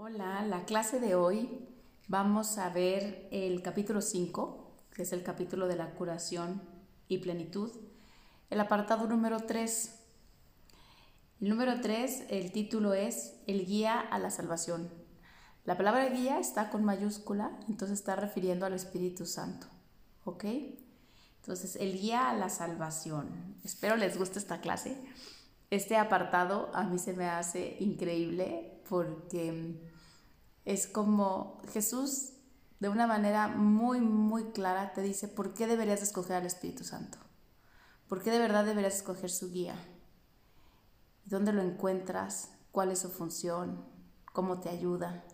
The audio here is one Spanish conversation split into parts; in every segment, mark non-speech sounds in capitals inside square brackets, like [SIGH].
Hola, la clase de hoy vamos a ver el capítulo 5, que es el capítulo de la curación y plenitud, el apartado número 3. El número 3, el título es El guía a la salvación. La palabra guía está con mayúscula, entonces está refiriendo al Espíritu Santo. ¿Ok? Entonces, el guía a la salvación. Espero les guste esta clase. Este apartado a mí se me hace increíble porque es como Jesús de una manera muy, muy clara te dice por qué deberías escoger al Espíritu Santo. ¿Por qué de verdad deberías escoger su guía? ¿Dónde lo encuentras? ¿Cuál es su función? ¿Cómo te ayuda?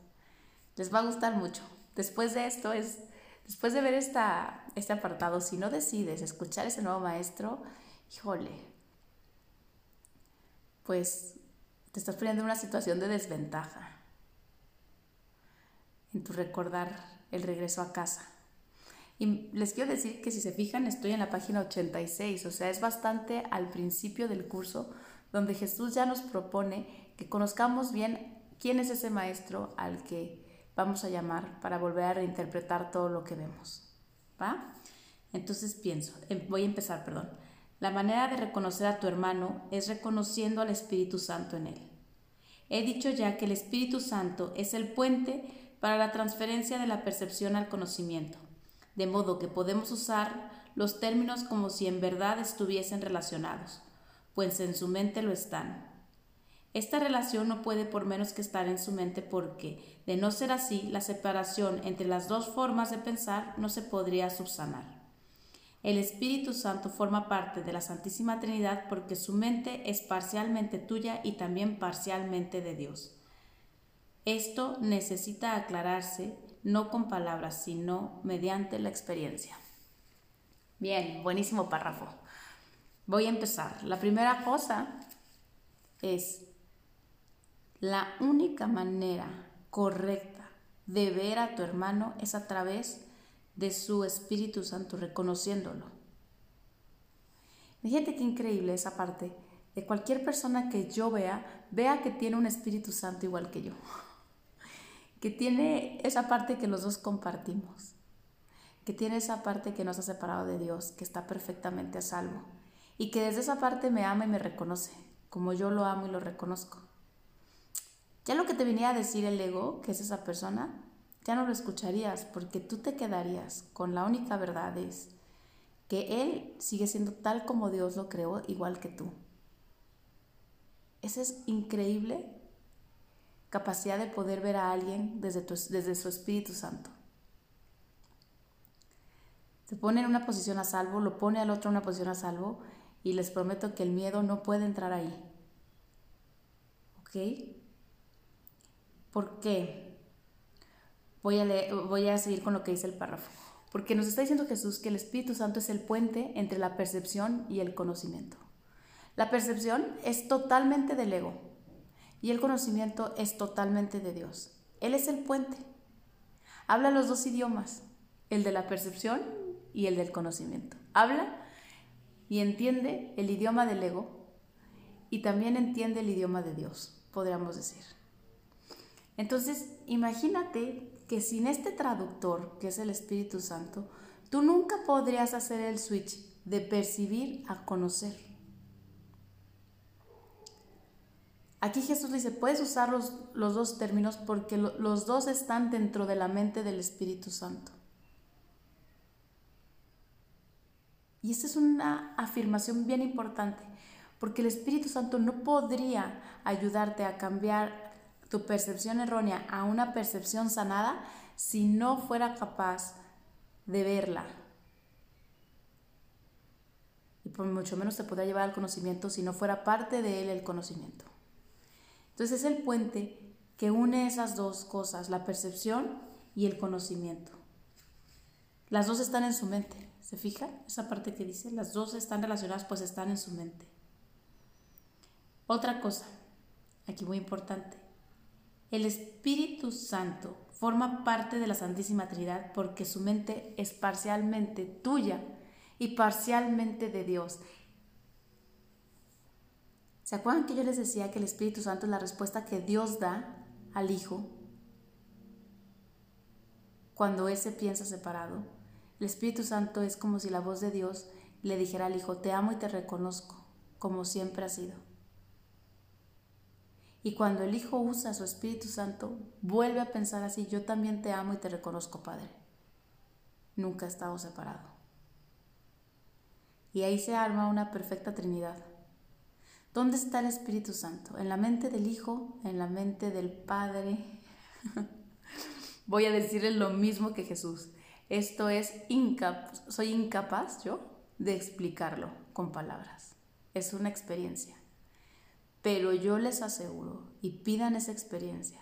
Les va a gustar mucho. Después de esto es, después de ver esta, este apartado, si no decides escuchar ese nuevo maestro, híjole, pues te estás poniendo en una situación de desventaja en tu recordar el regreso a casa. Y les quiero decir que si se fijan, estoy en la página 86, o sea, es bastante al principio del curso donde Jesús ya nos propone que conozcamos bien quién es ese maestro al que vamos a llamar para volver a reinterpretar todo lo que vemos. ¿Va? Entonces pienso, em, voy a empezar, perdón. La manera de reconocer a tu hermano es reconociendo al Espíritu Santo en él. He dicho ya que el Espíritu Santo es el puente para la transferencia de la percepción al conocimiento, de modo que podemos usar los términos como si en verdad estuviesen relacionados, pues en su mente lo están. Esta relación no puede por menos que estar en su mente porque, de no ser así, la separación entre las dos formas de pensar no se podría subsanar. El Espíritu Santo forma parte de la Santísima Trinidad porque su mente es parcialmente tuya y también parcialmente de Dios. Esto necesita aclararse no con palabras, sino mediante la experiencia. Bien, buenísimo párrafo. Voy a empezar. La primera cosa es la única manera correcta de ver a tu hermano es a través de su Espíritu Santo, reconociéndolo. Fíjate qué increíble esa parte. De cualquier persona que yo vea, vea que tiene un Espíritu Santo igual que yo. [LAUGHS] Que tiene esa parte que los dos compartimos. Que tiene esa parte que nos ha separado de Dios, que está perfectamente a salvo. Y que desde esa parte me ama y me reconoce, como yo lo amo y lo reconozco. Ya lo que te venía a decir el ego, que es esa persona, ya no lo escucharías porque tú te quedarías con la única verdad es que Él sigue siendo tal como Dios lo creó, igual que tú. Esa es increíble capacidad de poder ver a alguien desde, desde su Espíritu Santo. Te pone en una posición a salvo, lo pone al otro en una posición a salvo y les prometo que el miedo no puede entrar ahí. ¿Ok? ¿Por qué? Voy a, voy a seguir con lo que dice el párrafo. Porque nos está diciendo Jesús que el Espíritu Santo es el puente entre la percepción y el conocimiento. La percepción es totalmente del ego y el conocimiento es totalmente de Dios. Él es el puente. Habla los dos idiomas, el de la percepción y el del conocimiento. Habla y entiende el idioma del ego y también entiende el idioma de Dios, podríamos decir. Entonces, imagínate que sin este traductor, que es el Espíritu Santo, tú nunca podrías hacer el switch de percibir a conocer. Aquí Jesús dice, puedes usar los, dos términos porque los dos están dentro de la mente del Espíritu Santo. Y esta es una afirmación bien importante, porque el Espíritu Santo no podría ayudarte a cambiar tu percepción errónea a una percepción sanada si no fuera capaz de verla. Y por mucho menos te podría llevar al conocimiento si no fuera parte de él el conocimiento. Entonces es el puente que une esas dos cosas, la percepción y el conocimiento. Las dos están en su mente. ¿Se fija? Esa parte que dice, las dos están relacionadas, pues están en su mente. Otra cosa, aquí muy importante, el Espíritu Santo forma parte de la Santísima Trinidad porque su mente es parcialmente tuya y parcialmente de Dios. ¿Se acuerdan que yo les decía que el Espíritu Santo es la respuesta que Dios da al Hijo cuando Él se piensa separado, el Espíritu Santo es como si la voz de Dios le dijera al Hijo, te amo y te reconozco, como siempre ha sido. Y cuando el Hijo usa su Espíritu Santo, vuelve a pensar así, yo también te amo y te reconozco, Padre. Nunca he estado separado. Y ahí se arma una perfecta Trinidad. ¿Dónde está el Espíritu Santo? ¿En la mente del Hijo? ¿En la mente del Padre? [LAUGHS] Voy a decirle lo mismo que Jesús. Esto es incapaz, soy incapaz yo de explicarlo con palabras. Es una experiencia. Pero yo les aseguro, y pidan esa experiencia,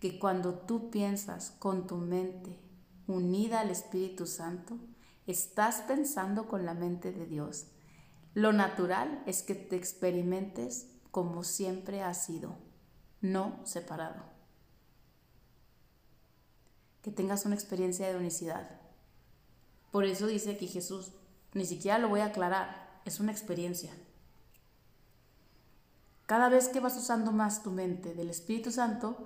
que cuando tú piensas con tu mente unida al Espíritu Santo, estás pensando con la mente de Dios. Lo natural es que te experimentes como siempre has sido, no separado. Que tengas una experiencia de unicidad. Por eso dice aquí Jesús, ni siquiera lo voy a aclarar, es una experiencia. Cada vez que vas usando más tu mente del Espíritu Santo,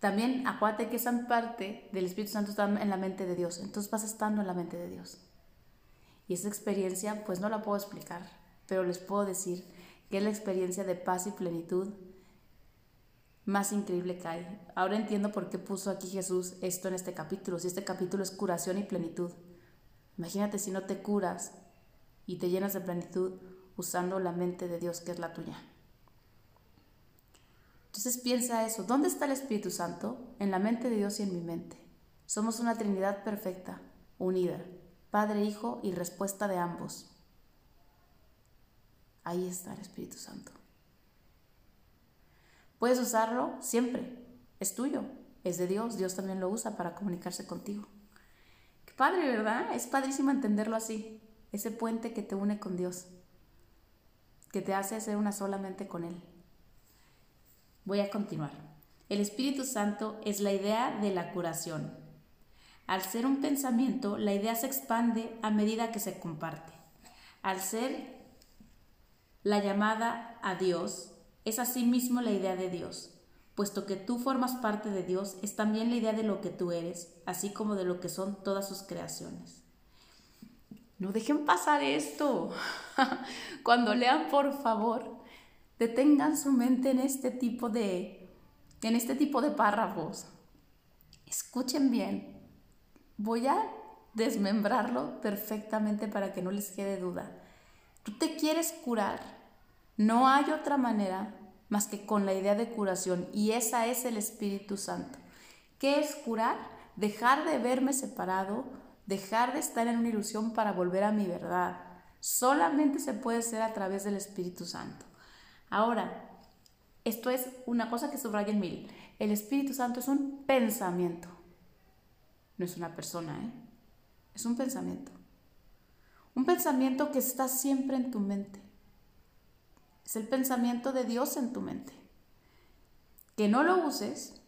también acuérdate que esa parte del Espíritu Santo está en la mente de Dios, entonces vas estando en la mente de Dios. Y esa experiencia, pues no la puedo explicar, pero les puedo decir que es la experiencia de paz y plenitud más increíble que hay. Ahora entiendo por qué puso aquí Jesús esto en este capítulo, si este capítulo es curación y plenitud. Imagínate si no te curas y te llenas de plenitud usando la mente de Dios que es la tuya. Entonces piensa eso, ¿dónde está el Espíritu Santo? En la mente de Dios y en mi mente. Somos una Trinidad perfecta, unida, Padre, Hijo y respuesta de ambos. Ahí está el Espíritu Santo. Puedes usarlo siempre, es tuyo, es de Dios, Dios también lo usa para comunicarse contigo. Qué padre, ¿verdad? Es padrísimo entenderlo así, ese puente que te une con Dios, que te hace ser una solamente con Él. Voy a continuar. El Espíritu Santo es la idea de la curación. Al ser un pensamiento, la idea se expande a medida que se comparte. Al ser la llamada a Dios, es asimismo la idea de Dios. Puesto que tú formas parte de Dios, es también la idea de lo que tú eres, así como de lo que son todas sus creaciones. No dejen pasar esto. [LAUGHS] Cuando lean, por favor, detengan su mente en este tipo de, en este tipo de párrafos. Escuchen bien. Voy a desmembrarlo perfectamente para que no les quede duda. Tú te quieres curar. No hay otra manera más que con la idea de curación y esa es el Espíritu Santo. ¿Qué es curar? Dejar de verme separado, dejar de estar en una ilusión para volver a mi verdad. Solamente se puede hacer a través del Espíritu Santo. Ahora, esto es una cosa que subrayen mil. El Espíritu Santo es un pensamiento. No es una persona, ¿eh? Es un pensamiento. Un pensamiento que está siempre en tu mente. Es el pensamiento de Dios en tu mente. Que no lo uses.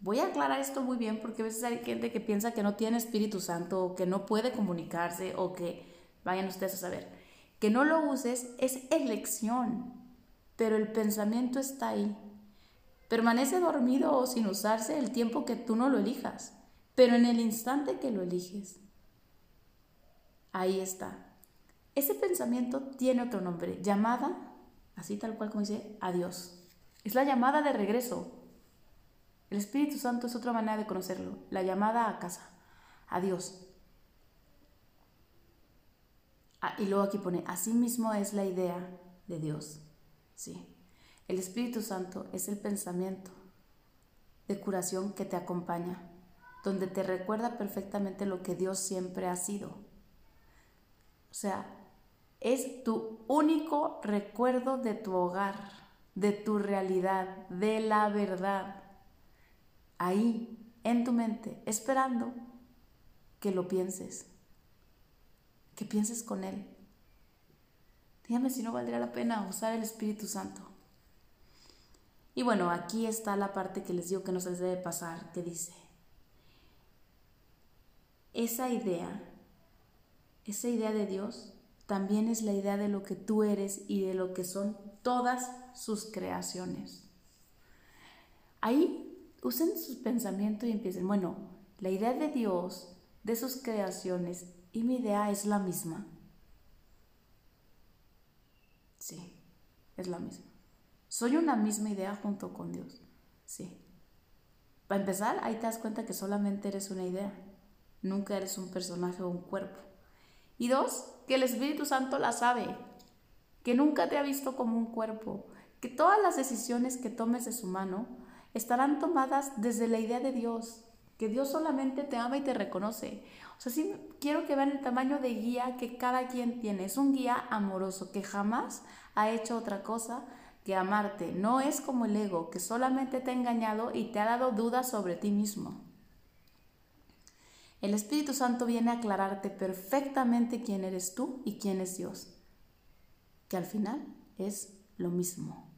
Voy a aclarar esto muy bien porque a veces hay gente que piensa que no tiene Espíritu Santo o que no puede comunicarse o que vayan ustedes a saber. Que no lo uses es elección pero el pensamiento está ahí. Permanece dormido o sin usarse el tiempo que tú no lo elijas, pero en el instante que lo eliges, ahí está. Ese pensamiento tiene otro nombre, llamada, así tal cual como dice, a Dios. Es la llamada de regreso. El Espíritu Santo es otra manera de conocerlo, la llamada a casa, a Dios. Ah, y luego aquí pone, así mismo es la idea de Dios. Sí, el Espíritu Santo es el pensamiento de curación que te acompaña, donde te recuerda perfectamente lo que Dios siempre ha sido. O sea, es tu único recuerdo de tu hogar, de tu realidad, de la verdad. Ahí, en tu mente, esperando que lo pienses, que pienses con Él. Dígame si no valdría la pena usar el Espíritu Santo. Y bueno, aquí está la parte que les digo que no se les debe pasar, que dice, esa idea, esa idea de Dios, también es la idea de lo que tú eres y de lo que son todas sus creaciones. Ahí usen su pensamiento y empiecen, bueno, la idea de Dios, de sus creaciones y mi idea es la misma. Sí, es la misma. Soy una misma idea junto con Dios. Sí. Para empezar, ahí te das cuenta que solamente eres una idea. Nunca eres un personaje o un cuerpo. Y dos, que el Espíritu Santo la sabe. Que nunca te ha visto como un cuerpo. Que todas las decisiones que tomes de su mano estarán tomadas desde la idea de Dios. Que Dios solamente te ama y te reconoce. O sea, sí quiero que vean el tamaño de guía que cada quien tiene. Es un guía amoroso que jamás ha hecho otra cosa que amarte. No es como el ego que solamente te ha engañado y te ha dado dudas sobre ti mismo. El Espíritu Santo viene a aclararte perfectamente quién eres tú y quién es Dios, que al final es lo mismo,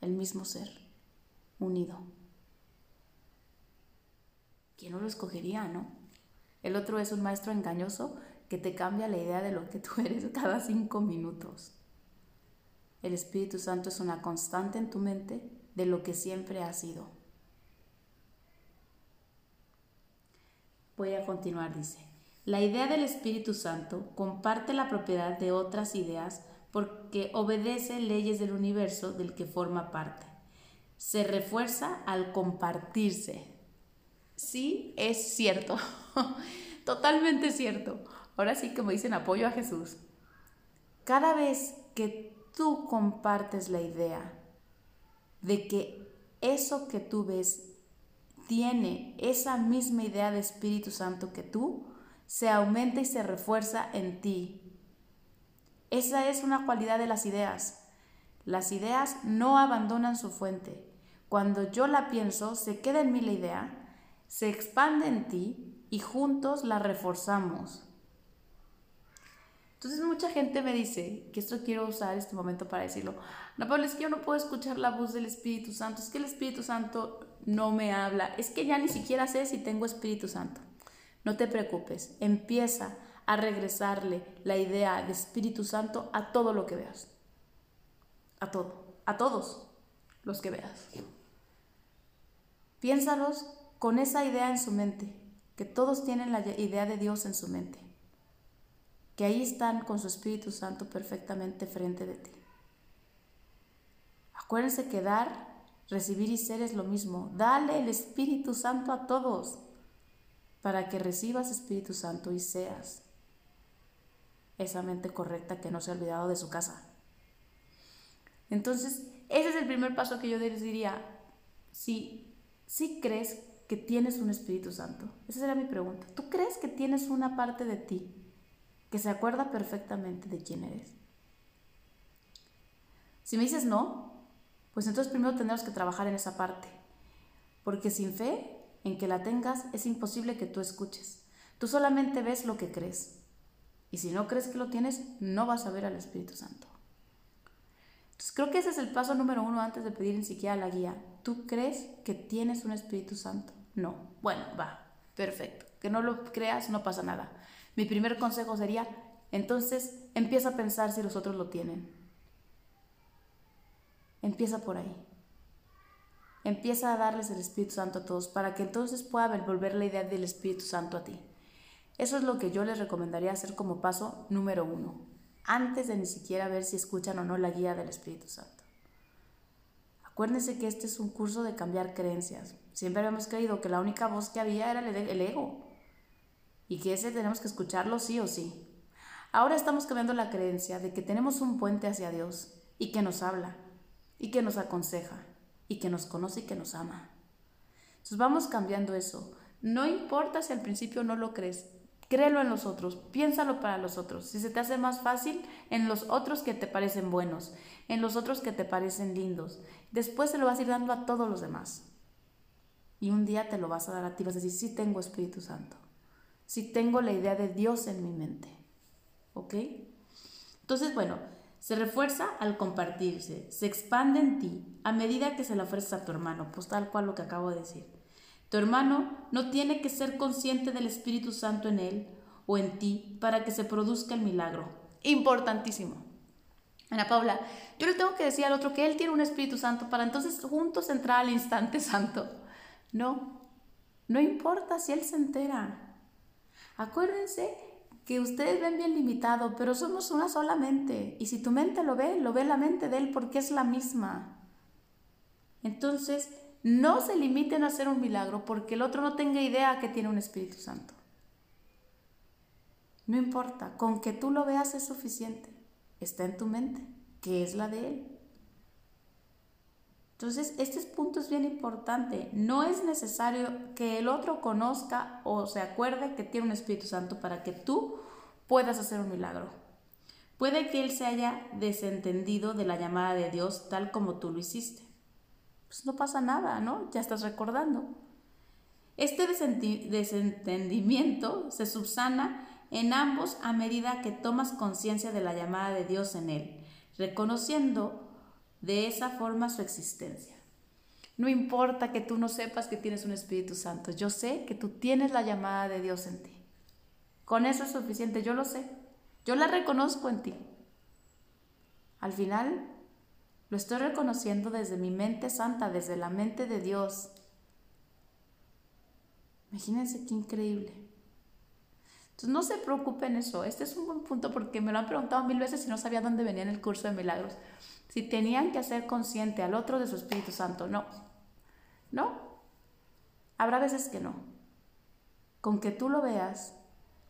el mismo ser, unido. ¿Quién no lo escogería, no? El otro es un maestro engañoso que te cambia la idea de lo que tú [LAUGHS] eres cada cinco minutos. El Espíritu Santo es una constante en tu mente de lo que siempre ha sido. Voy a continuar, dice. La idea del Espíritu Santo comparte la propiedad de otras ideas porque obedece leyes del universo del que forma parte. Se refuerza al compartirse. Sí, es cierto. [LAUGHS] Totalmente cierto. Ahora sí, como dicen, apoyo a Jesús. Cada vez que tú compartes la idea de que eso que tú ves tiene esa misma idea de Espíritu Santo que tú, se aumenta y se refuerza en ti. Esa es una cualidad de las ideas. Las ideas no abandonan su fuente. Cuando yo la pienso, se queda en mí la idea, se expande en ti y juntos la reforzamos. Entonces mucha gente me dice, que esto quiero usar este momento para decirlo, no, Pablo, es que yo no puedo escuchar la voz del Espíritu Santo, es que el Espíritu Santo no me habla, es que ya ni siquiera sé si tengo Espíritu Santo. No te preocupes, empieza a regresarle la idea de Espíritu Santo a todo lo que veas. A todo, a todos los que veas. Piénsalos con esa idea en su mente, que todos tienen la idea de Dios en su mente que ahí están con su Espíritu Santo perfectamente frente de ti. Acuérdense que dar, recibir y ser es lo mismo. Dale el Espíritu Santo a todos para que recibas Espíritu Santo y seas esa mente correcta que no se ha olvidado de su casa. Entonces, ese es el primer paso que yo les diría. Si, si crees que tienes un Espíritu Santo, esa sería mi pregunta. ¿Tú crees que tienes una parte de ti que se acuerda perfectamente de quién eres. Si me dices no, pues entonces primero tendremos que trabajar en esa parte, porque sin fe en que la tengas es imposible que tú escuches. Tú solamente ves lo que crees. Y si no crees que lo tienes, no vas a ver al Espíritu Santo. Entonces creo que ese es el paso número uno antes de pedir ni siquiera la guía. ¿Tú crees que tienes un Espíritu Santo? No. Bueno, va, perfecto. Que no lo creas, no pasa nada. Mi primer consejo sería, entonces empieza a pensar si los otros lo tienen. Empieza por ahí. Empieza a darles el Espíritu Santo a todos para que entonces pueda volver la idea del Espíritu Santo a ti. Eso es lo que yo les recomendaría hacer como paso número uno, antes de ni siquiera ver si escuchan o no la guía del Espíritu Santo. Acuérdense que este es un curso de cambiar creencias. Siempre habíamos creído que la única voz que había era el ego y que ese tenemos que escucharlo sí o sí. Ahora estamos cambiando la creencia de que tenemos un puente hacia Dios y que nos habla y que nos aconseja y que nos conoce y que nos ama. Entonces vamos cambiando eso. No importa si al principio no lo crees, créelo en los otros, piénsalo para los otros. Si se te hace más fácil, en los otros que te parecen buenos, en los otros que te parecen lindos. Después se lo vas a ir dando a todos los demás. Y un día te lo vas a dar a ti, vas a decir, sí tengo Espíritu Santo si tengo la idea de Dios en mi mente. ¿Ok? Entonces, bueno, se refuerza al compartirse, se expande en ti a medida que se la ofreces a tu hermano, pues tal cual lo que acabo de decir. Tu hermano no tiene que ser consciente del Espíritu Santo en él o en ti para que se produzca el milagro. Importantísimo. Ana Paula, yo le tengo que decir al otro que él tiene un Espíritu Santo para entonces juntos entrar al instante [LAUGHS] santo. No, No importa si Él se entera. Acuérdense que ustedes ven bien limitado, pero somos una sola mente. Y si tu mente lo ve, lo ve la mente de Él porque es la misma. Entonces, no se limiten a hacer un milagro porque el otro no tenga idea que tiene un Espíritu Santo. No importa, con que tú lo veas es suficiente. Está en tu mente, que es la de Él. Entonces, este punto es bien importante. No es necesario que el otro conozca o se acuerde que tiene un Espíritu Santo para que tú puedas hacer un milagro. Puede que él se haya desentendido de la llamada de Dios tal como tú lo hiciste. Pues no pasa nada, ¿no? Ya estás recordando. Este desentendimiento se subsana en ambos a medida que tomas conciencia de la llamada de Dios en él, reconociendo de esa forma su existencia. No importa que tú no sepas que tienes un Espíritu Santo, yo sé que tú tienes la llamada de Dios en ti. Con eso es suficiente, yo lo sé, yo la reconozco en ti. Al final, lo estoy reconociendo desde mi mente santa, desde la mente de Dios. Imagínense qué increíble. Entonces no se preocupen eso. Este es un buen punto porque me lo han preguntado mil veces y no sabía dónde venía en el curso de milagros si tenían que hacer consciente al otro de su Espíritu Santo. No, no. Habrá veces que no. Con que tú lo veas,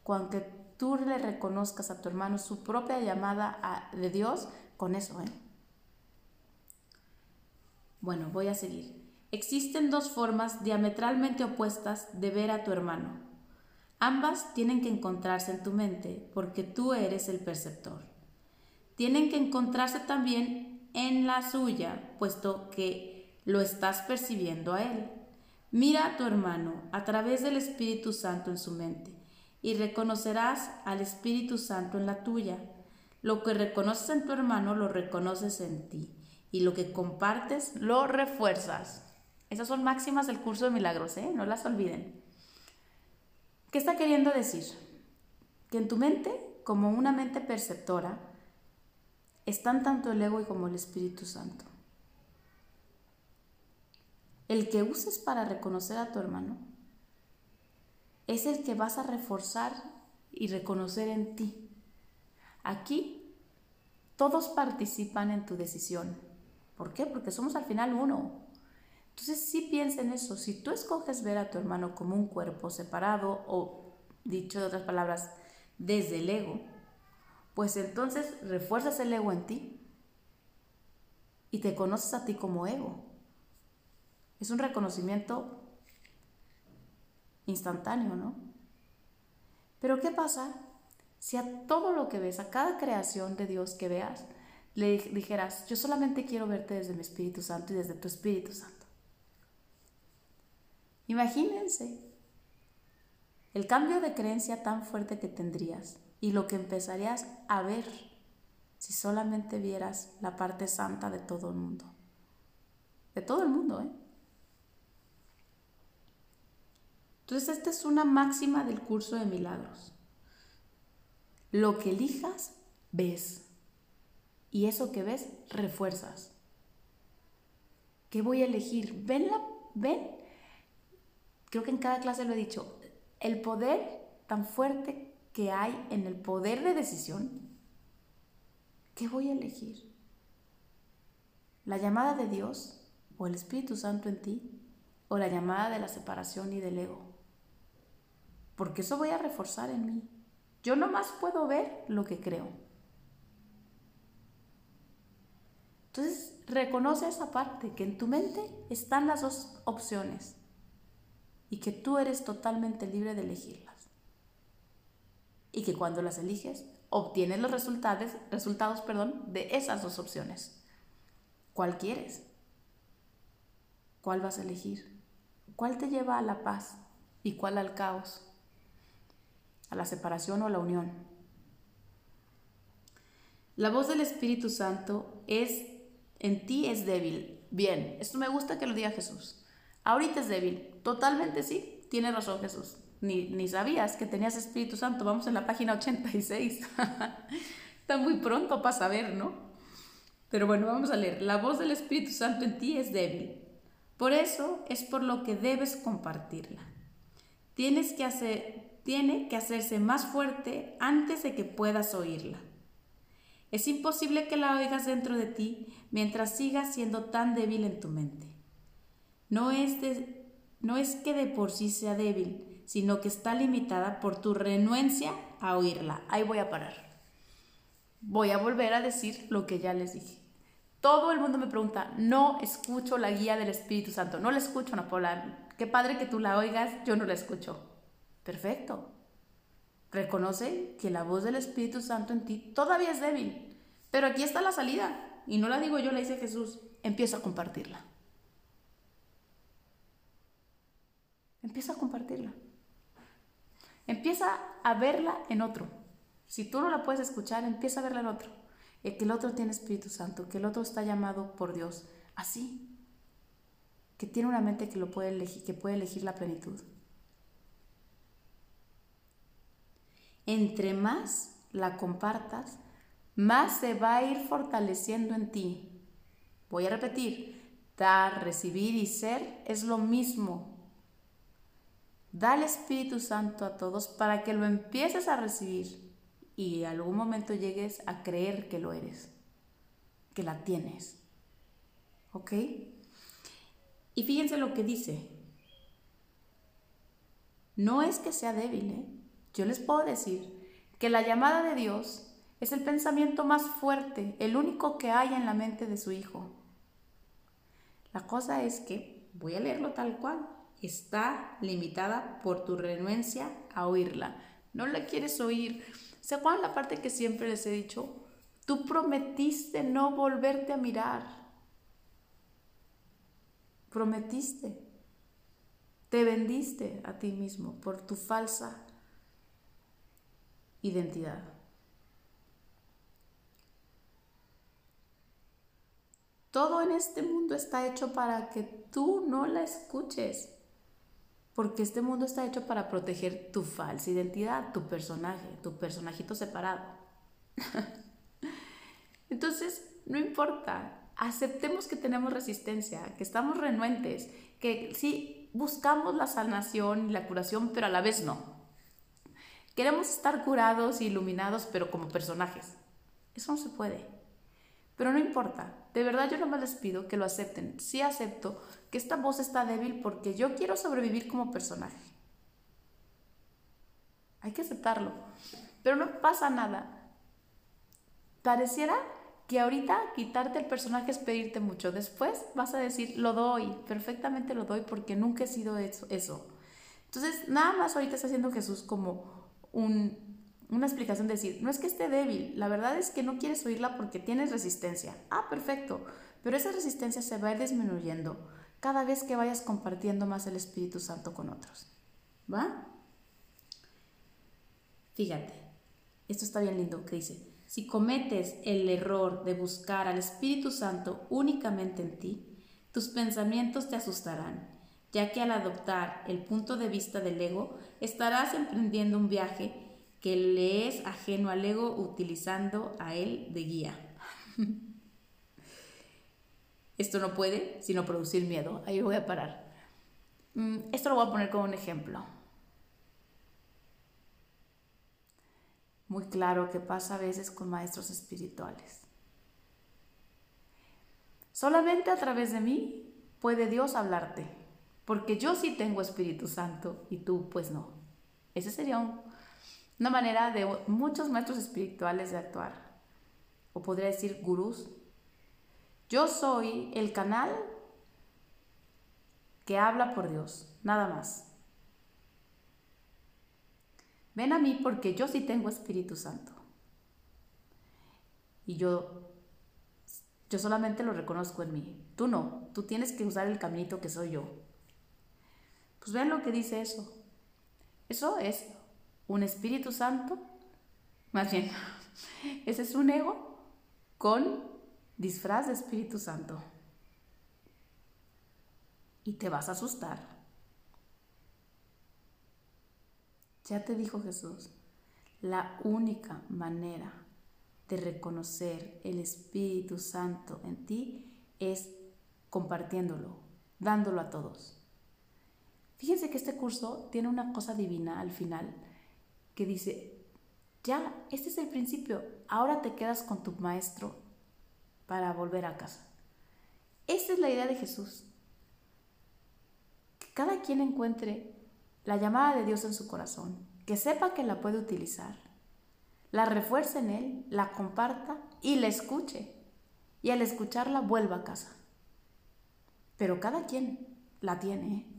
con que tú le reconozcas a tu hermano su propia llamada de Dios, con eso, ¿eh? Bueno, voy a seguir. Existen dos formas diametralmente opuestas de ver a tu hermano. Ambas tienen que encontrarse en tu mente porque tú eres el perceptor. Tienen que encontrarse también en la suya, puesto que lo estás percibiendo a Él. Mira a tu hermano a través del Espíritu Santo en su mente y reconocerás al Espíritu Santo en la tuya. Lo que reconoces en tu hermano lo reconoces en ti y lo que compartes lo refuerzas. Esas son máximas del curso de milagros, ¿eh? no las olviden. ¿Qué está queriendo decir? Que en tu mente, como una mente perceptora, están tanto el ego como el Espíritu Santo. El que uses para reconocer a tu hermano es el que vas a reforzar y reconocer en ti. Aquí todos participan en tu decisión. ¿Por qué? Porque somos al final uno. Entonces sí piensa en eso. Si tú escoges ver a tu hermano como un cuerpo separado o, dicho de otras palabras, desde el ego, pues entonces refuerzas el ego en ti y te conoces a ti como ego. Es un reconocimiento instantáneo, ¿no? Pero ¿qué pasa si a todo lo que ves, a cada creación de Dios que veas, le dijeras, yo solamente quiero verte desde mi Espíritu Santo y desde tu Espíritu Santo? Imagínense el cambio de creencia tan fuerte que tendrías y lo que empezarías a ver si solamente vieras la parte santa de todo el mundo. De todo el mundo, ¿eh? Entonces, esta es una máxima del curso de milagros. Lo que elijas, ves. Y eso que ves, refuerzas. ¿Qué voy a elegir? ¿Ven? La, ¿Ven? Creo que en cada clase lo he dicho. El poder tan fuerte que hay en el poder de decisión, ¿qué voy a elegir? ¿La llamada de Dios o el Espíritu Santo en ti o la llamada de la separación y del ego? Porque eso voy a reforzar en mí. Yo nomás puedo ver lo que creo. Entonces, reconoce esa parte, que en tu mente están las dos opciones y que tú eres totalmente libre de elegirla y que cuando las eliges obtienes los resultados, resultados perdón, de esas dos opciones. ¿Cuál quieres? ¿Cuál vas a elegir? ¿Cuál te lleva a la paz y cuál al caos? ¿A la separación o a la unión? La voz del Espíritu Santo es en ti es débil. Bien, esto me gusta que lo diga Jesús. Ahorita es débil. Totalmente sí. Tiene razón Jesús ni, sabías que tenías Espíritu Santo. Vamos en la página 86. [LAUGHS] Está muy pronto para saber, ¿no? Pero bueno, vamos a leer. La voz del Espíritu Santo en ti es débil. Por eso es por lo que debes compartirla. Tienes que hacer, tiene que hacerse más fuerte antes de que puedas oírla. Es imposible que la oigas dentro de ti mientras sigas siendo tan débil en tu mente. No es, que de por sí sea débil, sino que está limitada por tu renuencia a oírla. Ahí voy a parar. Voy a volver a decir lo que ya les dije. Todo el mundo me pregunta, no escucho la guía del Espíritu Santo, no la escucho, Ana Paula. Qué padre que tú la oigas, yo no la escucho. Perfecto. Reconoce que la voz del Espíritu Santo en ti todavía es débil, pero aquí está la salida. Y no la digo yo, la dice Jesús. Empieza a compartirla. Empieza a compartirla. Empieza a verla en otro. Si tú no la puedes escuchar, empieza a verla en otro. El que el otro tiene Espíritu Santo, que el otro está llamado por Dios. Así. Que tiene una mente que lo puede elegir, que puede elegir la plenitud. Entre más la compartas, más se va a ir fortaleciendo en ti. Voy a repetir, dar, recibir y ser es lo mismo. Da el Espíritu Santo a todos para que lo empieces a recibir y algún momento llegues a creer que lo eres, que la tienes. ¿Ok? Y fíjense lo que dice. No es que sea débil, ¿eh? Yo les puedo decir que la llamada de Dios es el pensamiento más fuerte, el único que hay en la mente de su hijo. La cosa es que, voy a leerlo tal cual, está limitada por tu renuencia a oírla. No la quieres oír. ¿Se acuerdan la parte que siempre les he dicho? Tú prometiste no volverte a mirar. Prometiste. Te vendiste a ti mismo por tu falsa identidad. Todo en este mundo está hecho para que tú no la escuches, porque este mundo está hecho para proteger tu falsa identidad, tu personaje, tu personajito separado. [LAUGHS] Entonces, no importa, aceptemos que tenemos resistencia, que estamos renuentes, que sí buscamos la sanación y la curación, pero a la vez no. Queremos estar curados e iluminados, pero como personajes. Eso no se puede. Pero no importa. De verdad yo nomás les pido que lo acepten. Sí acepto que esta voz está débil porque yo quiero sobrevivir como personaje. Hay que aceptarlo. Pero no pasa nada. Pareciera que ahorita quitarte el personaje es pedirte mucho. Después vas a decir, lo doy, perfectamente lo doy porque nunca he sido eso. eso. Entonces, nada más ahorita está haciendo Jesús como una explicación de decir, no es que esté débil, la verdad es que no quieres oírla porque tienes resistencia. Ah, perfecto, pero esa resistencia se va a ir disminuyendo cada vez que vayas compartiendo más el Espíritu Santo con otros. ¿Va? Fíjate, esto está bien lindo que dice, si cometes el error de buscar al Espíritu Santo únicamente en ti, tus pensamientos te asustarán ya que al adoptar el punto de vista del ego, estarás emprendiendo un viaje que le es ajeno al ego utilizando a él de guía. [LAUGHS] Esto no puede sino producir miedo. Ahí voy a parar. Mm, esto lo voy a poner como un ejemplo. Muy claro que pasa a veces con maestros espirituales. Solamente a través de mí puede Dios hablarte porque yo sí tengo Espíritu Santo y tú pues no. Esa sería una manera de muchos maestros espirituales de actuar. O podría decir gurús. Yo soy el canal que habla por Dios, nada más. Ven a mí porque yo sí tengo Espíritu Santo. Y yo yo solamente lo reconozco en mí. Tú no, tú tienes que usar el caminito que soy yo. Pues vean lo que dice eso. Eso es un Espíritu Santo, más bien, [LAUGHS] ese es un ego con disfraz de Espíritu Santo. Y te vas a asustar. Ya te dijo Jesús, la única manera de reconocer el Espíritu Santo en ti es compartiéndolo, dándolo a todos. Fíjense que este curso tiene una cosa divina al final que dice, ya, este es el principio, ahora te quedas con tu maestro para volver a casa. Esta es la idea de Jesús. Que cada quien encuentre la llamada de Dios en su corazón, que sepa que la puede utilizar, la refuerce en él, la comparta y la escuche. Y al escucharla vuelva a casa. Pero cada quien la tiene. ¿eh?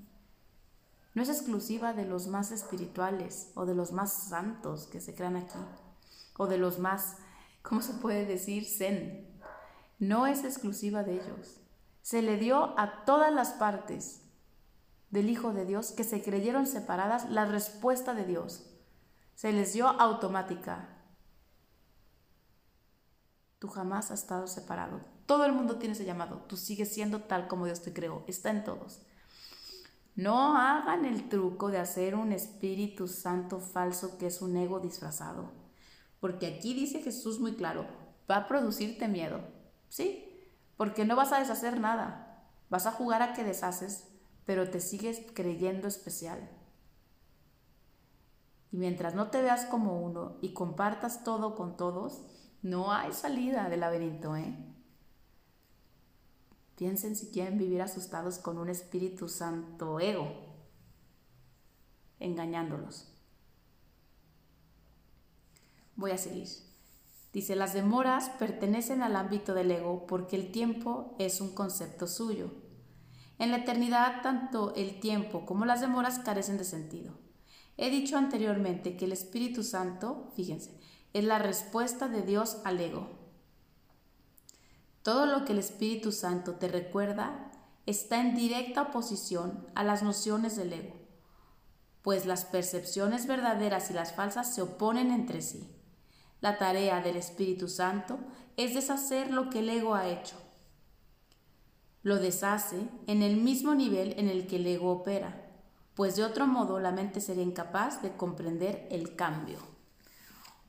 No es exclusiva de los más espirituales o de los más santos que se crean aquí, o de los más, [LAUGHS] ¿cómo se puede decir? Zen. No es exclusiva de ellos. Se le dio a todas las partes del Hijo de Dios que se creyeron separadas la respuesta de Dios. Se les dio automática. Tú jamás has estado separado. Todo el mundo tiene ese llamado. Tú sigues siendo tal como Dios te creó. Está en todos. No hagan el truco de hacer un Espíritu Santo falso que es un ego disfrazado. Porque aquí dice Jesús muy claro, va a producirte miedo. Sí, porque no vas a deshacer nada. Vas a jugar a que deshaces, pero te sigues creyendo especial. Y mientras no te veas como uno y compartas todo con todos, no hay salida del laberinto, ¿eh? Piensen si quieren vivir asustados con un Espíritu Santo ego, engañándolos. Voy a seguir. Dice, las demoras pertenecen al ámbito del ego porque el tiempo es un concepto suyo. En la eternidad, tanto el tiempo como las demoras carecen de sentido. He dicho anteriormente que el Espíritu Santo, fíjense, es la respuesta de Dios al ego. Todo lo que el Espíritu Santo te recuerda está en directa oposición a las nociones del ego, pues las percepciones verdaderas y las falsas se oponen entre sí. La tarea del Espíritu Santo es deshacer lo que el ego ha hecho. Lo deshace en el mismo nivel en el que el ego opera, pues de otro modo la mente sería incapaz de comprender el cambio.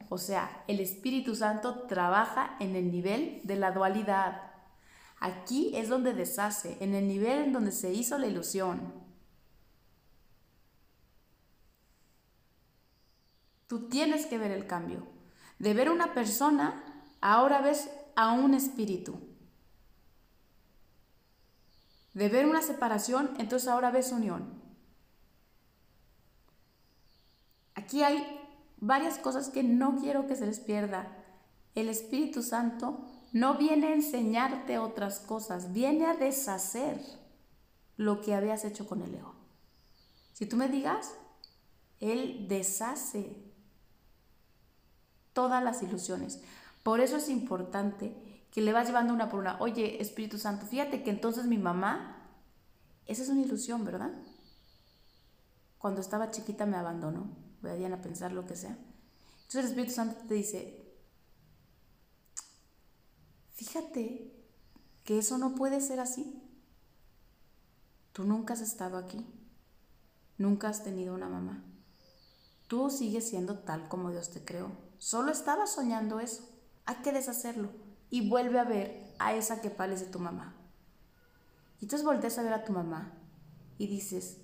O sea, el Espíritu Santo trabaja en el nivel de la dualidad. Aquí es donde deshace, en el nivel en donde se hizo la ilusión. Tú tienes que ver el cambio. De ver una persona, ahora ves a un espíritu. De ver una separación, entonces ahora ves unión. Aquí hay varias cosas que no quiero que se les pierda. El Espíritu Santo no viene a enseñarte otras cosas, viene a deshacer lo que habías hecho con el ego. Si tú me digas, Él deshace todas las ilusiones. Por eso es importante que le vas llevando una por una. Oye, Espíritu Santo, fíjate que entonces mi mamá, esa es una ilusión, ¿verdad? Cuando estaba chiquita me abandonó vayan a pensar lo que sea. Entonces el Espíritu Santo te dice, fíjate que eso no puede ser así. Tú nunca has estado aquí, nunca has tenido una mamá. Tú sigues siendo tal como Dios te creó. Solo estabas soñando eso. Hay que deshacerlo. Y vuelve a ver a esa que parece tu mamá. Y entonces volteas a ver a tu mamá y dices,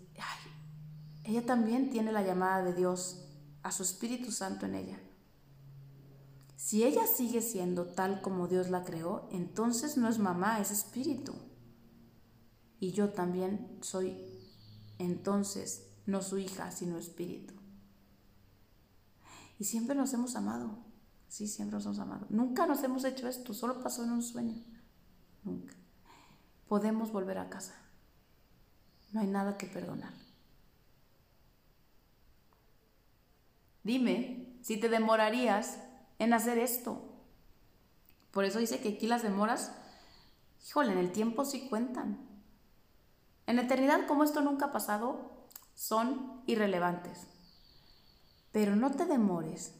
ella también tiene la llamada de Dios, a su Espíritu Santo en ella. Si ella sigue siendo tal como Dios la creó, entonces no es mamá, es espíritu. Y yo también soy entonces no su hija, sino espíritu. Y siempre nos hemos amado. Sí, siempre nos hemos amado. Nunca nos hemos hecho esto, solo pasó en un sueño. Nunca. Podemos volver a casa. No hay nada que perdonar. Dime si te demorarías en hacer esto. Por eso dice que aquí las demoras, híjole, en el tiempo sí cuentan. En eternidad, como esto nunca ha pasado, son irrelevantes. Pero no te demores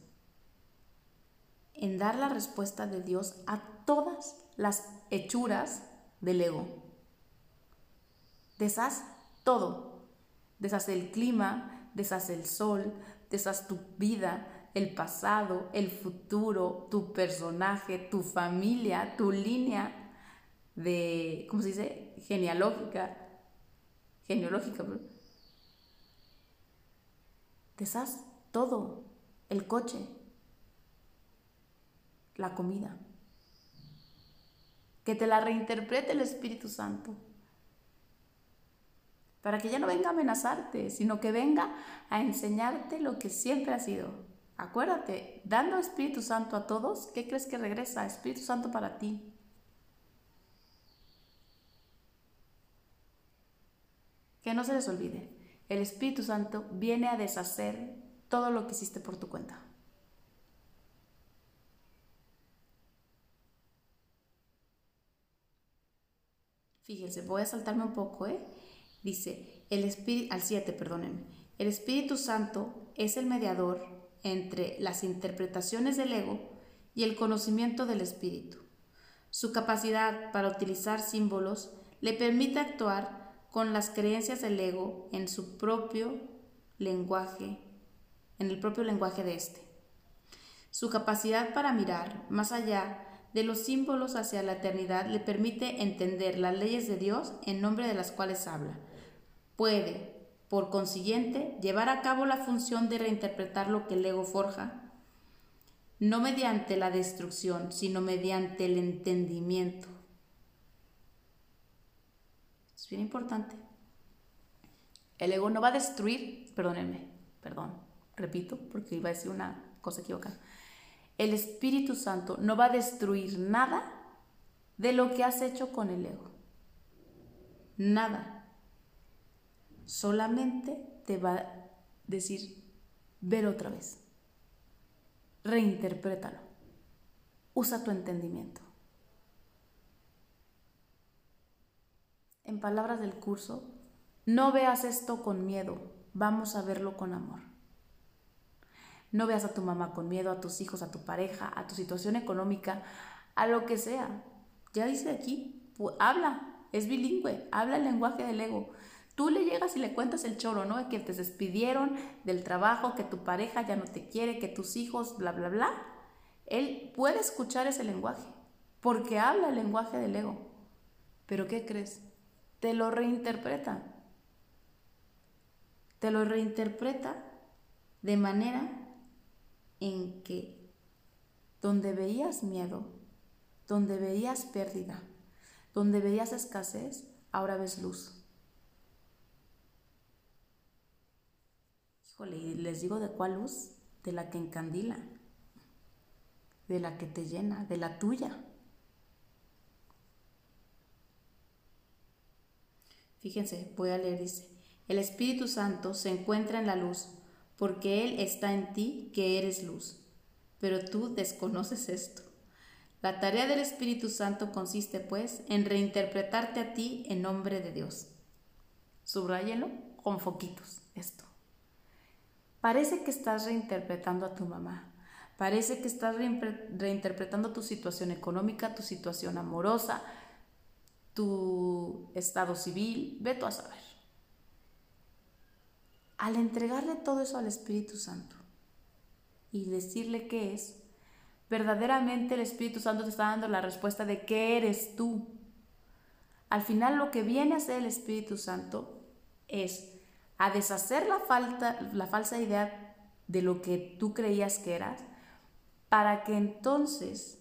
en dar la respuesta de Dios a todas las hechuras del ego. Deshaz todo. Deshace el clima, deshace el sol, deshaz tu vida, el pasado, el futuro, tu personaje, tu familia, tu línea de, ¿cómo se dice? Genealógica. Genealógica. deshaz todo, el coche, la comida. Que te la reinterprete el Espíritu Santo. Para que ya no venga a amenazarte, sino que venga a enseñarte lo que siempre ha sido. Acuérdate, dando Espíritu Santo a todos, ¿qué crees que regresa? Espíritu Santo para ti. Que no se les olvide, el Espíritu Santo viene a deshacer todo lo que hiciste por tu cuenta. Fíjense, voy a saltarme un poco, ¿eh? Dice, el Espíritu, al 7, perdónenme. El Espíritu Santo es el mediador entre las interpretaciones del ego y el conocimiento del Espíritu. Su capacidad para utilizar símbolos le permite actuar con las creencias del ego en su propio lenguaje, en el propio lenguaje de éste. Su capacidad para mirar más allá de los símbolos hacia la eternidad le permite entender las leyes de Dios en nombre de las cuales habla. Puede, por consiguiente, llevar a cabo la función de reinterpretar lo que el ego forja, no mediante la destrucción, sino mediante el entendimiento. Es bien importante. El ego no va a destruir, perdónenme, perdón, repito, porque iba a decir una cosa equivocada el Espíritu Santo no va a destruir nada de lo que has hecho con el ego. Nada. Solamente te va a decir, ver otra vez. Reinterprétalo. Usa tu entendimiento. En palabras del curso, no veas esto con miedo, vamos a verlo con amor. No veas a tu mamá con miedo, a tus hijos, a tu pareja, a tu situación económica, a lo que sea. Ya dice aquí, habla, es bilingüe, habla el lenguaje del ego. Tú le llegas y le cuentas el choro, ¿no? Que te despidieron del trabajo, que tu pareja ya no te quiere, que tus hijos, bla, bla, bla. Él puede escuchar ese lenguaje, porque habla el lenguaje del ego. Pero ¿qué crees? Te lo reinterpreta. Te lo reinterpreta de manera en que donde veías miedo, donde veías pérdida, donde veías escasez, ahora ves luz. Y les digo de cuál luz, de la que encandila, de la que te llena, de la tuya. Fíjense, voy a leer, dice, el Espíritu Santo se encuentra en la luz porque Él está en ti que eres luz. Pero tú desconoces esto. La tarea del Espíritu Santo consiste, pues, en reinterpretarte a ti en nombre de Dios. Subráyelo con foquitos, esto. Parece que estás reinterpretando a tu mamá. Parece que estás reinterpretando tu situación económica, tu situación amorosa, tu estado civil. Ve tú a saber al entregarle todo eso al Espíritu Santo y decirle qué es, verdaderamente el Espíritu Santo te está dando la respuesta de qué eres tú. Al final lo que viene a hacer el Espíritu Santo es a deshacer la, falta, la falsa idea de lo que tú creías que eras, para que entonces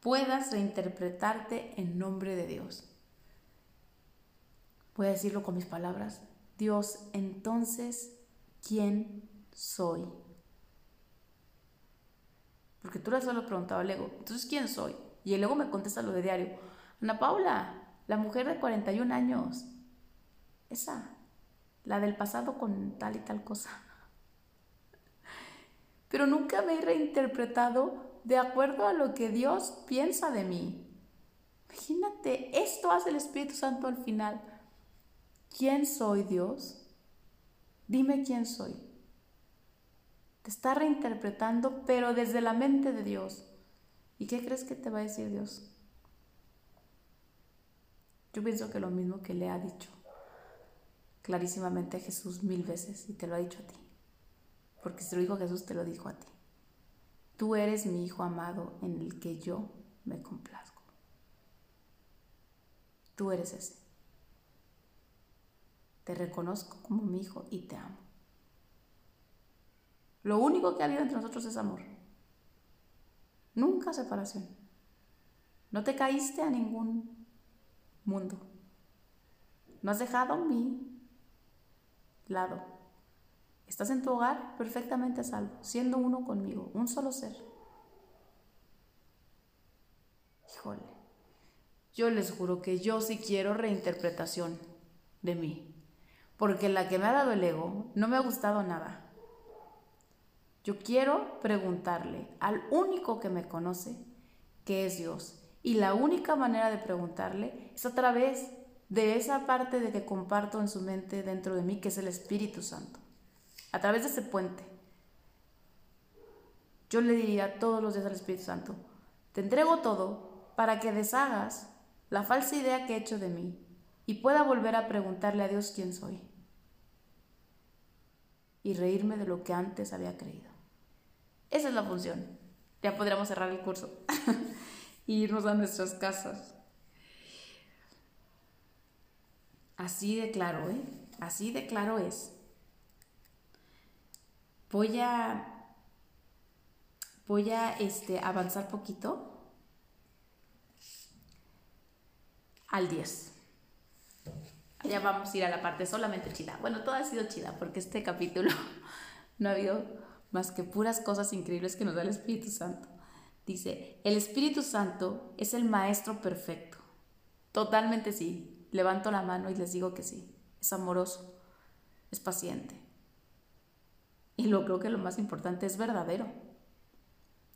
puedas reinterpretarte en nombre de Dios. Voy a decirlo con mis palabras. Dios, entonces, ¿quién soy? Porque tú le solo preguntado al ego, entonces, ¿quién soy? Y el ego me contesta lo de diario. Ana Paula, la mujer de 41 años. Esa, la del pasado con tal y tal cosa. Pero nunca me he reinterpretado de acuerdo a lo que Dios piensa de mí. Imagínate, esto hace el Espíritu Santo al final. ¿quién soy Dios? Dime quién soy. Te está reinterpretando, pero desde la mente de Dios. ¿Y qué crees que te va a decir Dios? Yo pienso que lo mismo que le ha dicho clarísimamente Jesús mil veces y te lo ha dicho a ti. Porque si lo dijo Jesús, te lo dijo a ti. Tú eres mi Hijo amado en el que yo me complazco. Tú eres ese. Te reconozco como mi hijo y te amo. Lo único que ha habido entre nosotros es amor. Nunca separación. No te caíste a ningún mundo. No has dejado mi lado. Estás en tu hogar perfectamente a salvo, siendo uno conmigo, un solo ser. Híjole, yo les juro que yo sí quiero reinterpretación de mí, porque la que me ha dado el ego no me ha gustado nada. Yo quiero preguntarle al único que me conoce, que es Dios. Y la única manera de preguntarle es a través de esa parte de que comparto en su mente dentro de mí, que es el Espíritu Santo. A través de ese puente. Yo le diría todos los días al Espíritu Santo, te entrego todo para que deshagas la falsa idea que he hecho de mí y pueda volver a preguntarle a Dios quién soy y reírme de lo que antes había creído. Esa es la función. Ya podríamos cerrar el curso [LAUGHS] y irnos a nuestras casas. Así de claro, ¿eh? Así de claro es. Voy a voy a este, avanzar poquito al 10. Ya vamos a ir a la parte solamente chida. Bueno, todo ha sido chida porque este capítulo [LAUGHS] no ha habido más que puras cosas increíbles que nos da el Espíritu Santo. Dice, el Espíritu Santo es el Maestro perfecto. Totalmente sí. Levanto la mano y les digo que sí. Es amoroso, es paciente. Y lo creo que lo más importante es verdadero.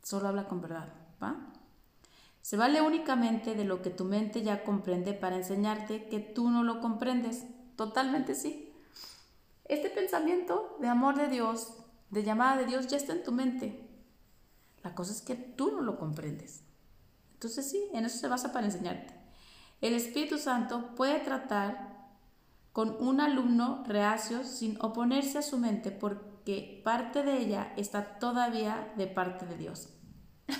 Solo habla con verdad, ¿va? Se vale únicamente de lo que tu mente ya comprende para enseñarte que tú no lo comprendes. Totalmente sí. Este pensamiento de amor de Dios de llamada de Dios ya está en tu mente. La cosa es que tú no lo comprendes. Entonces sí, en eso se basa para enseñarte. El Espíritu Santo puede tratar con un alumno reacio sin oponerse a su mente porque parte de ella está todavía de parte de Dios. [LAUGHS]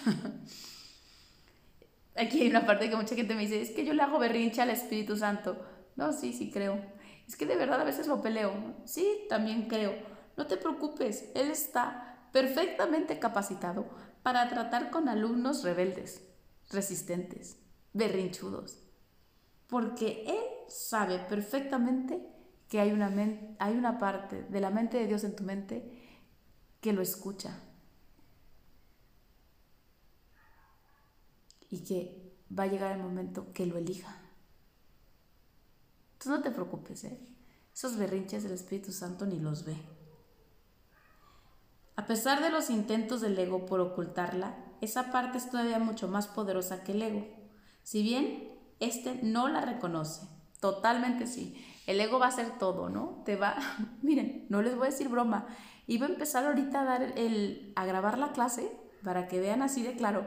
Aquí hay una parte que mucha gente me dice, es que yo le hago berrinche al Espíritu Santo. No, sí, sí creo. Es que de verdad a veces lo peleo. Sí, también creo no te preocupes, Él está perfectamente capacitado para tratar con alumnos rebeldes, resistentes, berrinchudos, porque Él sabe perfectamente que hay una, hay una parte de la mente de Dios en tu mente que lo escucha y que va a llegar el momento que lo elija. Tú no te preocupes, ¿eh? esos berrinches del Espíritu Santo ni los ve. A pesar de los intentos del ego por ocultarla, esa parte es todavía mucho más poderosa que el ego. Si bien este no la reconoce, totalmente sí. El ego va a hacer todo, ¿no? Te va, [LAUGHS] miren, no les voy a decir broma. Iba a empezar ahorita a dar el, a grabar la clase para que vean así de claro.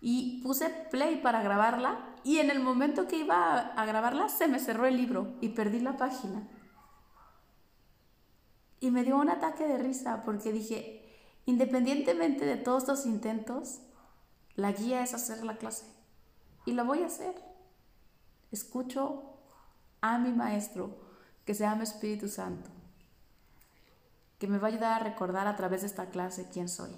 Y puse play para grabarla y en el momento que iba a, a grabarla se me cerró el libro y perdí la página. Y me dio un ataque de risa porque dije, independientemente de todos estos intentos, la guía es hacer la clase. Y la voy a hacer. Escucho a mi maestro, que se llama Espíritu Santo, que me va a ayudar a recordar a través de esta clase quién soy.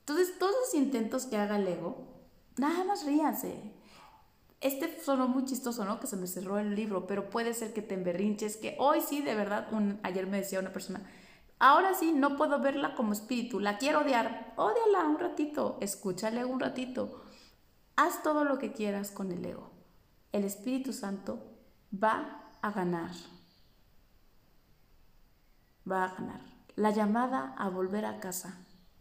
Entonces, todos los intentos que haga el ego, nada más ríanse. Este sonó muy chistoso, ¿no? Que se me cerró el libro, pero puede ser que te emberrinches, que hoy sí, de verdad, ayer me decía una persona, ahora sí, no puedo verla como espíritu, la quiero odiar, ódiala un ratito, escúchale un ratito, haz todo lo que quieras con el ego. El Espíritu Santo va a ganar, va a ganar. La llamada a volver a casa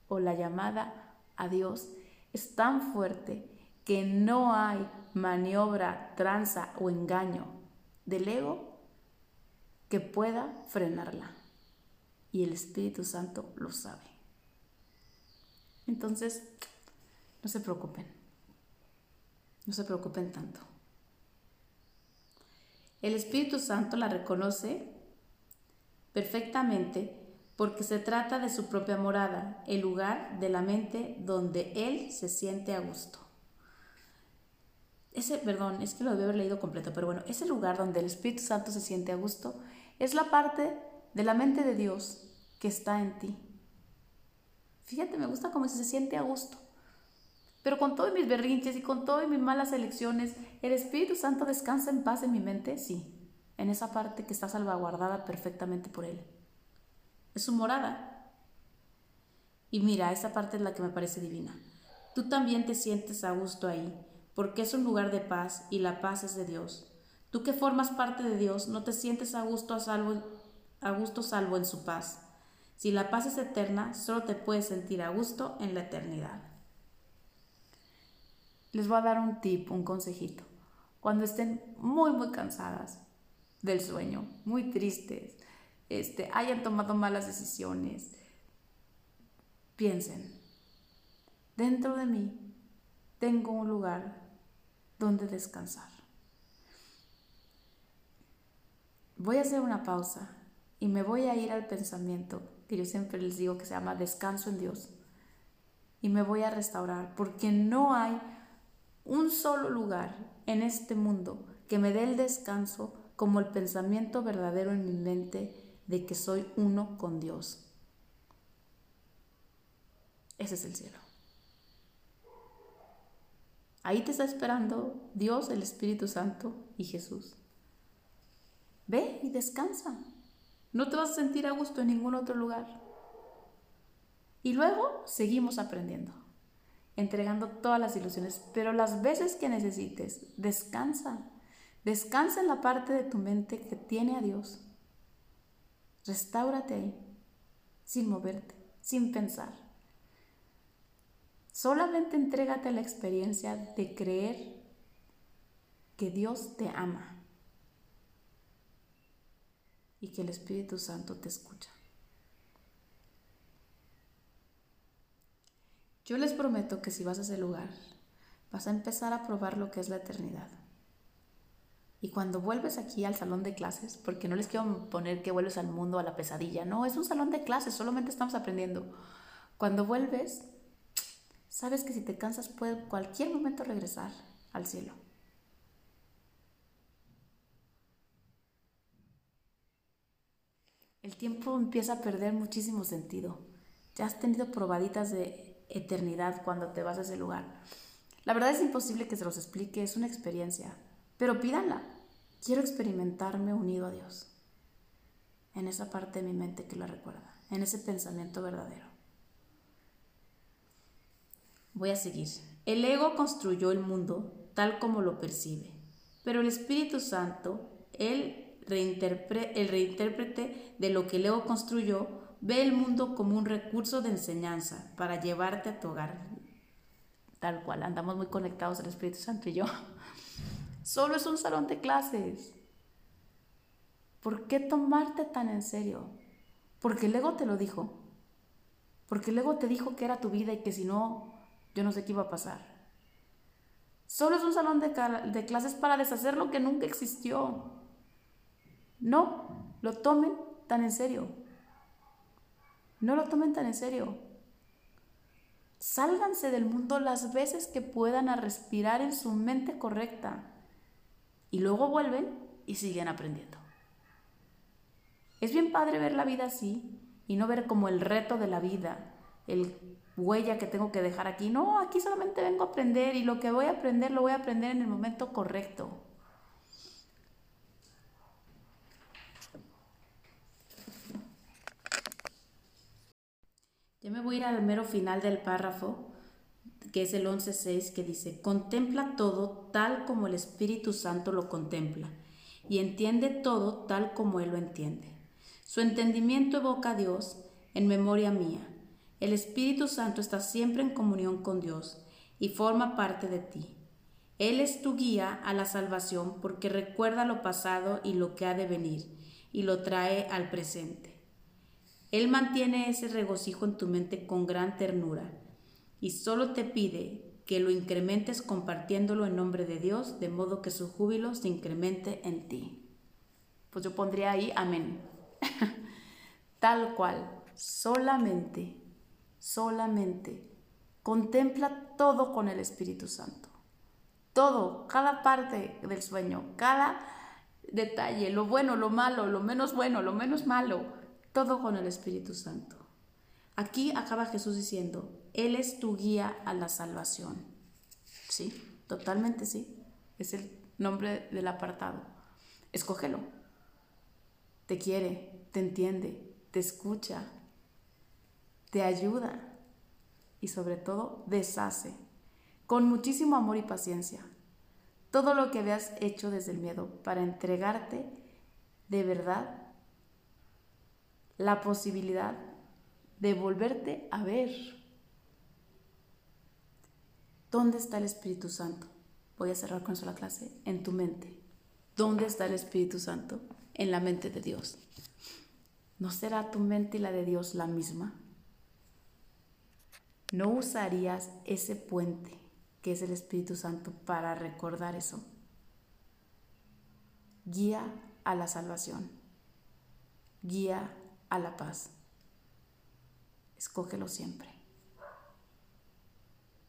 o la llamada a Dios es tan fuerte que no hay maniobra, tranza o engaño del ego que pueda frenarla. Y el Espíritu Santo lo sabe. Entonces, no se preocupen. No se preocupen tanto. El Espíritu Santo la reconoce perfectamente porque se trata de su propia morada, el lugar de la mente donde Él se siente a gusto ese, perdón, es que lo debe haber leído completo, pero bueno, ese lugar donde el Espíritu Santo se siente a gusto es la parte de la mente de Dios que está en ti. Fíjate, me gusta como si se siente a gusto. Pero con todos mis berrinches y con todas mis malas elecciones, ¿el Espíritu Santo descansa en paz en mi mente? Sí, en esa parte que está salvaguardada perfectamente por Él. Es su morada. Y mira, esa parte es la que me parece divina. Tú también te sientes a gusto ahí, porque es un lugar de paz y la paz es de Dios. Tú que formas parte de Dios, no te sientes a gusto a salvo, a gusto salvo en su paz. Si la paz es eterna, solo te puedes sentir a gusto en la eternidad. Les voy a dar un tip, un consejito. Cuando estén muy, muy cansadas del sueño, muy tristes, este, hayan tomado malas decisiones, piensen, dentro de mí tengo un lugar donde descansar. Voy a hacer una pausa y me voy a ir al pensamiento que yo siempre les digo que se llama descanso en Dios. Y me voy a restaurar porque no hay un solo lugar en este mundo que me dé el descanso como el pensamiento verdadero en mi mente de que soy uno con Dios. Ese es el cielo. Ahí te está esperando Dios, el Espíritu Santo y Jesús. Ve y descansa. No te vas a sentir a gusto en ningún otro lugar. Y luego seguimos aprendiendo, entregando todas las ilusiones, pero las veces que necesites, descansa. Descansa en la parte de tu mente que tiene a Dios. Restáurate ahí, sin moverte, sin pensar. Solamente entrégate a la experiencia de creer que Dios te ama y que el Espíritu Santo te escucha. Yo les prometo que si vas a ese lugar, vas a empezar a probar lo que es la eternidad. Y cuando vuelves aquí al salón de clases, porque no les quiero poner que vuelves al mundo, a la pesadilla, no, es un salón de clases, solamente estamos aprendiendo. Cuando vuelves, sabes que si te cansas puede cualquier momento regresar al cielo. el tiempo empieza a perder muchísimo sentido. Ya has tenido probaditas de eternidad cuando te vas a ese lugar. La verdad es imposible que se los explique, es una experiencia, pero pídanla. Quiero experimentarme unido a Dios, en esa parte de mi mente que la recuerda, en ese pensamiento verdadero. Voy a seguir. El ego construyó el mundo tal como lo percibe, pero el Espíritu Santo, Él el reintérprete de lo que Leo construyó, ve el mundo como un recurso de enseñanza para llevarte a tu hogar. Tal cual, andamos muy conectados el Espíritu Santo y yo. [LAUGHS] Solo es un salón de clases. ¿Por qué tomarte tan en serio? Porque el te lo dijo. Porque el te dijo que era tu vida y que si no, yo no sé qué iba a pasar. Solo es un salón de clases para deshacer lo que nunca existió. No lo tomen tan en serio. No lo tomen tan en serio. Sálganse del mundo las veces que puedan a respirar en su mente correcta. Y luego vuelven y siguen aprendiendo. Es bien padre ver la vida así y no ver como el reto de la vida, el huella que tengo que dejar aquí. No, aquí solamente vengo a aprender y lo que voy a aprender lo voy a aprender en el momento correcto. Ya me voy a ir al mero final del párrafo, que es el 11.6, que dice, contempla todo tal como el Espíritu Santo lo contempla, y entiende todo tal como Él lo entiende. Su entendimiento evoca a Dios en memoria mía. El Espíritu Santo está siempre en comunión con Dios y forma parte de ti. Él es tu guía a la salvación porque recuerda lo pasado y lo que ha de venir y lo trae al presente. Él mantiene ese regocijo en tu mente con gran ternura y solo te pide que lo incrementes compartiéndolo en nombre de Dios, de modo que su júbilo se incremente en ti. Pues yo pondría ahí amén. [LAUGHS] Tal cual, solamente, solamente, contempla todo con el Espíritu Santo. Todo, cada parte del sueño, cada detalle, lo bueno, lo malo, lo menos bueno, lo menos malo todo con el Espíritu Santo. Aquí acaba Jesús diciendo, Él es tu guía a la salvación. Sí, totalmente sí. Es el nombre del apartado. Escógelo. Te quiere, te entiende, te escucha, te ayuda y sobre todo deshace con muchísimo amor y paciencia todo lo que habías hecho desde el miedo para entregarte de verdad la posibilidad de volverte a ver. ¿Dónde está el Espíritu Santo? Voy a cerrar con eso la clase. En tu mente. ¿Dónde está el Espíritu Santo? En la mente de Dios. ¿No será tu mente y la de Dios la misma? ¿No usarías ese puente que es el Espíritu Santo para recordar eso? Guía a la salvación. Guía a la paz. Escógelo siempre.